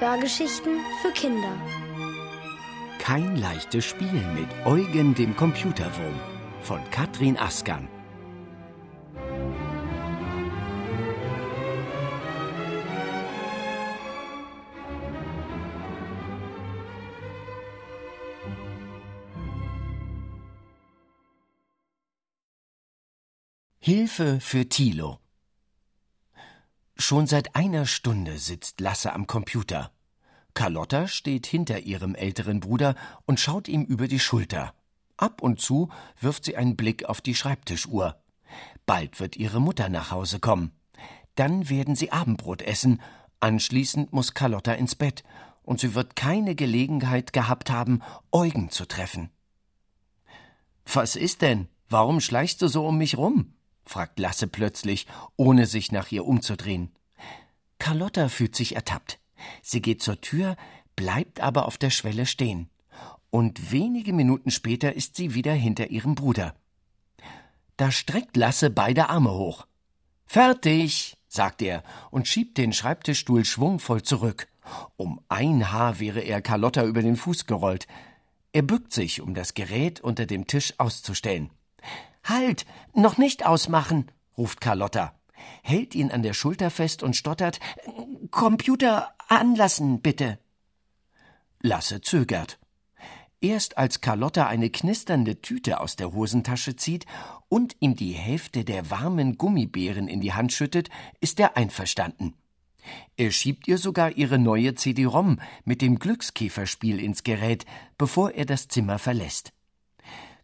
Hörgeschichten für Kinder. Kein leichtes Spiel mit Eugen dem Computerwurm von Katrin Askan. Hilfe für Thilo. Schon seit einer Stunde sitzt Lasse am Computer. Carlotta steht hinter ihrem älteren Bruder und schaut ihm über die Schulter. Ab und zu wirft sie einen Blick auf die Schreibtischuhr. Bald wird ihre Mutter nach Hause kommen. Dann werden sie Abendbrot essen. Anschließend muss Carlotta ins Bett und sie wird keine Gelegenheit gehabt haben, Eugen zu treffen. Was ist denn? Warum schleichst du so um mich rum? fragt Lasse plötzlich, ohne sich nach ihr umzudrehen. Carlotta fühlt sich ertappt. Sie geht zur Tür, bleibt aber auf der Schwelle stehen. Und wenige Minuten später ist sie wieder hinter ihrem Bruder. Da streckt Lasse beide Arme hoch. Fertig, sagt er und schiebt den Schreibtischstuhl schwungvoll zurück. Um ein Haar wäre er Carlotta über den Fuß gerollt. Er bückt sich, um das Gerät unter dem Tisch auszustellen. Halt, noch nicht ausmachen, ruft Carlotta, hält ihn an der Schulter fest und stottert Computer anlassen, bitte. Lasse zögert. Erst als Carlotta eine knisternde Tüte aus der Hosentasche zieht und ihm die Hälfte der warmen Gummibären in die Hand schüttet, ist er einverstanden. Er schiebt ihr sogar ihre neue CD-ROM mit dem Glückskäferspiel ins Gerät, bevor er das Zimmer verlässt.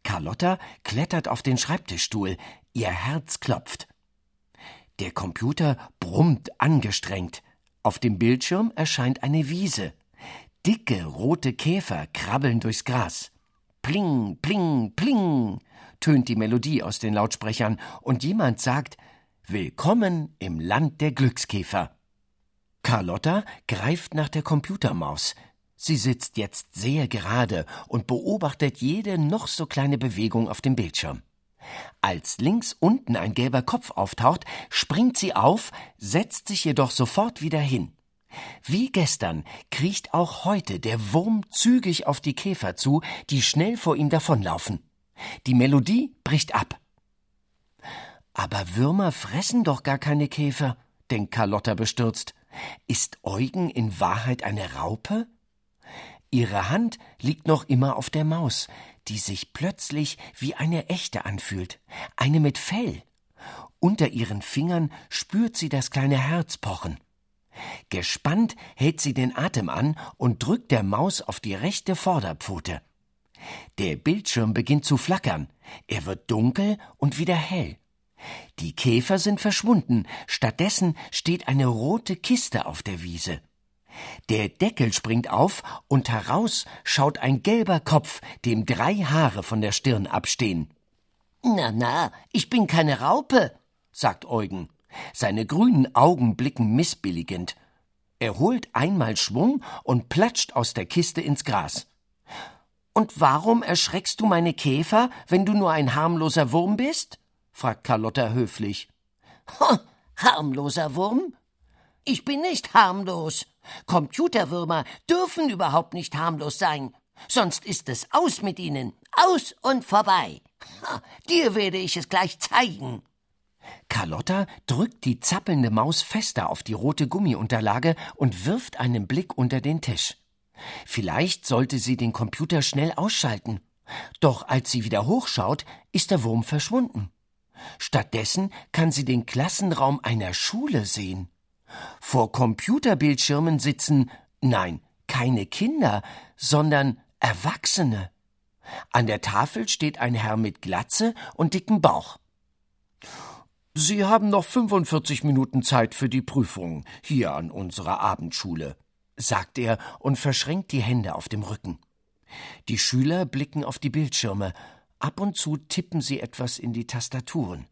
Carlotta klettert auf den Schreibtischstuhl, ihr Herz klopft. Der Computer brummt angestrengt. Auf dem Bildschirm erscheint eine Wiese. Dicke rote Käfer krabbeln durchs Gras. Pling, pling, pling tönt die Melodie aus den Lautsprechern und jemand sagt Willkommen im Land der Glückskäfer. Carlotta greift nach der Computermaus. Sie sitzt jetzt sehr gerade und beobachtet jede noch so kleine Bewegung auf dem Bildschirm. Als links unten ein gelber Kopf auftaucht, springt sie auf, setzt sich jedoch sofort wieder hin. Wie gestern kriecht auch heute der Wurm zügig auf die Käfer zu, die schnell vor ihm davonlaufen. Die Melodie bricht ab. Aber Würmer fressen doch gar keine Käfer, denkt Carlotta bestürzt. Ist Eugen in Wahrheit eine Raupe? Ihre Hand liegt noch immer auf der Maus, die sich plötzlich wie eine echte anfühlt, eine mit Fell. Unter ihren Fingern spürt sie das kleine Herz pochen. Gespannt hält sie den Atem an und drückt der Maus auf die rechte Vorderpfote. Der Bildschirm beginnt zu flackern, er wird dunkel und wieder hell. Die Käfer sind verschwunden, stattdessen steht eine rote Kiste auf der Wiese. Der Deckel springt auf und heraus schaut ein gelber Kopf, dem drei Haare von der Stirn abstehen. Na, na, ich bin keine Raupe, sagt Eugen. Seine grünen Augen blicken missbilligend. Er holt einmal Schwung und platscht aus der Kiste ins Gras. Und warum erschreckst du meine Käfer, wenn du nur ein harmloser Wurm bist? fragt Carlotta höflich. Ha, harmloser Wurm? Ich bin nicht harmlos, Computerwürmer dürfen überhaupt nicht harmlos sein. Sonst ist es aus mit ihnen. Aus und vorbei. Dir werde ich es gleich zeigen. Carlotta drückt die zappelnde Maus fester auf die rote Gummiunterlage und wirft einen Blick unter den Tisch. Vielleicht sollte sie den Computer schnell ausschalten. Doch als sie wieder hochschaut, ist der Wurm verschwunden. Stattdessen kann sie den Klassenraum einer Schule sehen. Vor Computerbildschirmen sitzen, nein, keine Kinder, sondern Erwachsene. An der Tafel steht ein Herr mit Glatze und dicken Bauch. Sie haben noch 45 Minuten Zeit für die Prüfung hier an unserer Abendschule, sagt er und verschränkt die Hände auf dem Rücken. Die Schüler blicken auf die Bildschirme. Ab und zu tippen sie etwas in die Tastaturen.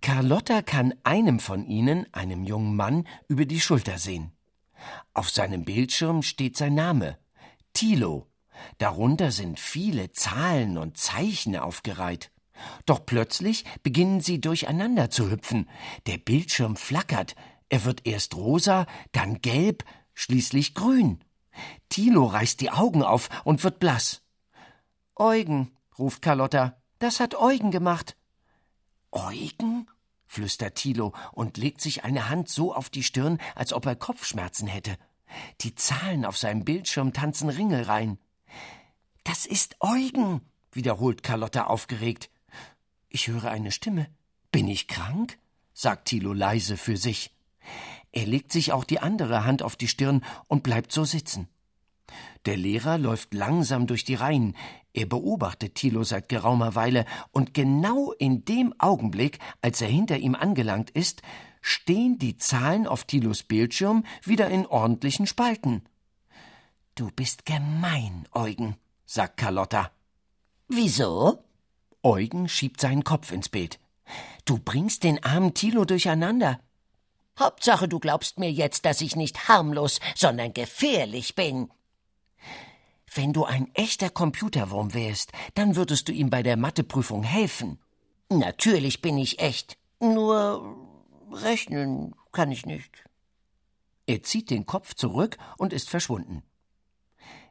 Carlotta kann einem von ihnen, einem jungen Mann, über die Schulter sehen. Auf seinem Bildschirm steht sein Name Thilo. Darunter sind viele Zahlen und Zeichen aufgereiht. Doch plötzlich beginnen sie durcheinander zu hüpfen. Der Bildschirm flackert. Er wird erst rosa, dann gelb, schließlich grün. Thilo reißt die Augen auf und wird blass. Eugen, ruft Carlotta, das hat Eugen gemacht. Eugen? flüstert Thilo und legt sich eine Hand so auf die Stirn, als ob er Kopfschmerzen hätte. Die Zahlen auf seinem Bildschirm tanzen Ringelreihen. Das ist Eugen, wiederholt Carlotta aufgeregt. Ich höre eine Stimme. Bin ich krank? sagt Thilo leise für sich. Er legt sich auch die andere Hand auf die Stirn und bleibt so sitzen. Der Lehrer läuft langsam durch die Reihen. Er beobachtet Thilo seit geraumer Weile, und genau in dem Augenblick, als er hinter ihm angelangt ist, stehen die Zahlen auf Thilos Bildschirm wieder in ordentlichen Spalten. Du bist gemein, Eugen, sagt Carlotta. Wieso? Eugen schiebt seinen Kopf ins Bild. Du bringst den armen Thilo durcheinander. Hauptsache, du glaubst mir jetzt, dass ich nicht harmlos, sondern gefährlich bin. Wenn du ein echter Computerwurm wärst, dann würdest du ihm bei der Matheprüfung helfen. Natürlich bin ich echt. Nur rechnen kann ich nicht. Er zieht den Kopf zurück und ist verschwunden.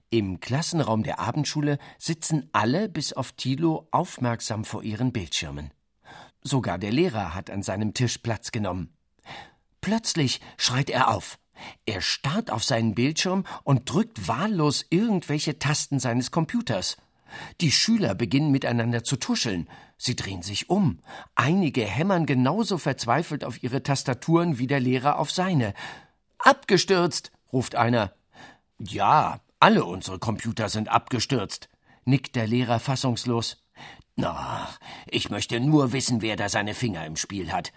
Im Klassenraum der Abendschule sitzen alle bis auf Thilo aufmerksam vor ihren Bildschirmen. Sogar der Lehrer hat an seinem Tisch Platz genommen. Plötzlich schreit er auf. Er starrt auf seinen Bildschirm und drückt wahllos irgendwelche Tasten seines Computers. Die Schüler beginnen miteinander zu tuscheln. Sie drehen sich um. Einige hämmern genauso verzweifelt auf ihre Tastaturen wie der Lehrer auf seine. Abgestürzt, ruft einer. Ja, alle unsere Computer sind abgestürzt, nickt der Lehrer fassungslos. Na, ich möchte nur wissen, wer da seine Finger im Spiel hat.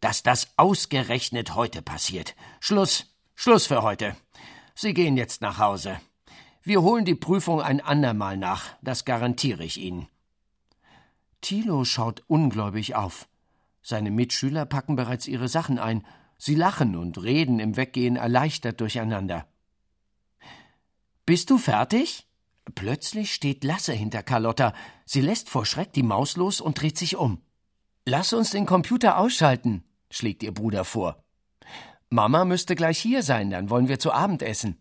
Dass das ausgerechnet heute passiert. Schluss, Schluss für heute. Sie gehen jetzt nach Hause. Wir holen die Prüfung ein andermal nach, das garantiere ich Ihnen. Thilo schaut ungläubig auf. Seine Mitschüler packen bereits ihre Sachen ein. Sie lachen und reden im Weggehen erleichtert durcheinander. Bist du fertig? Plötzlich steht Lasse hinter Carlotta. Sie lässt vor Schreck die Maus los und dreht sich um. Lass uns den Computer ausschalten, schlägt ihr Bruder vor. Mama müsste gleich hier sein, dann wollen wir zu Abend essen.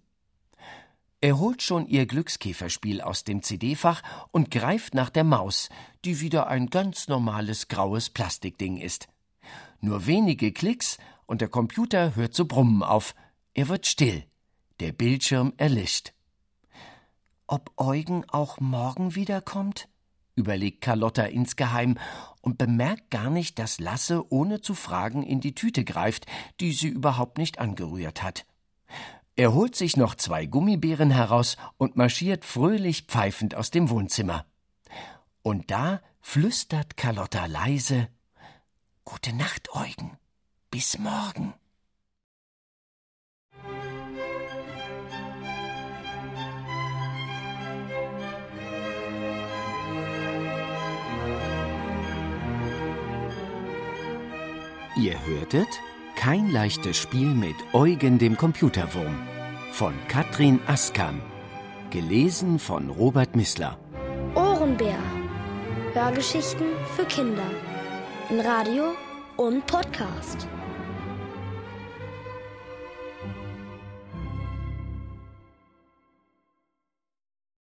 Er holt schon ihr Glückskäferspiel aus dem CD-Fach und greift nach der Maus, die wieder ein ganz normales graues Plastikding ist. Nur wenige Klicks und der Computer hört zu brummen auf. Er wird still. Der Bildschirm erlischt. Ob Eugen auch morgen wiederkommt? Überlegt Carlotta insgeheim und bemerkt gar nicht, dass Lasse ohne zu fragen in die Tüte greift, die sie überhaupt nicht angerührt hat. Er holt sich noch zwei Gummibären heraus und marschiert fröhlich pfeifend aus dem Wohnzimmer. Und da flüstert Carlotta leise Gute Nacht, Eugen. Bis morgen. Ihr hörtet Kein leichtes Spiel mit Eugen dem Computerwurm von Katrin Askam. Gelesen von Robert Missler. Ohrenbär. Hörgeschichten für Kinder. In Radio und Podcast.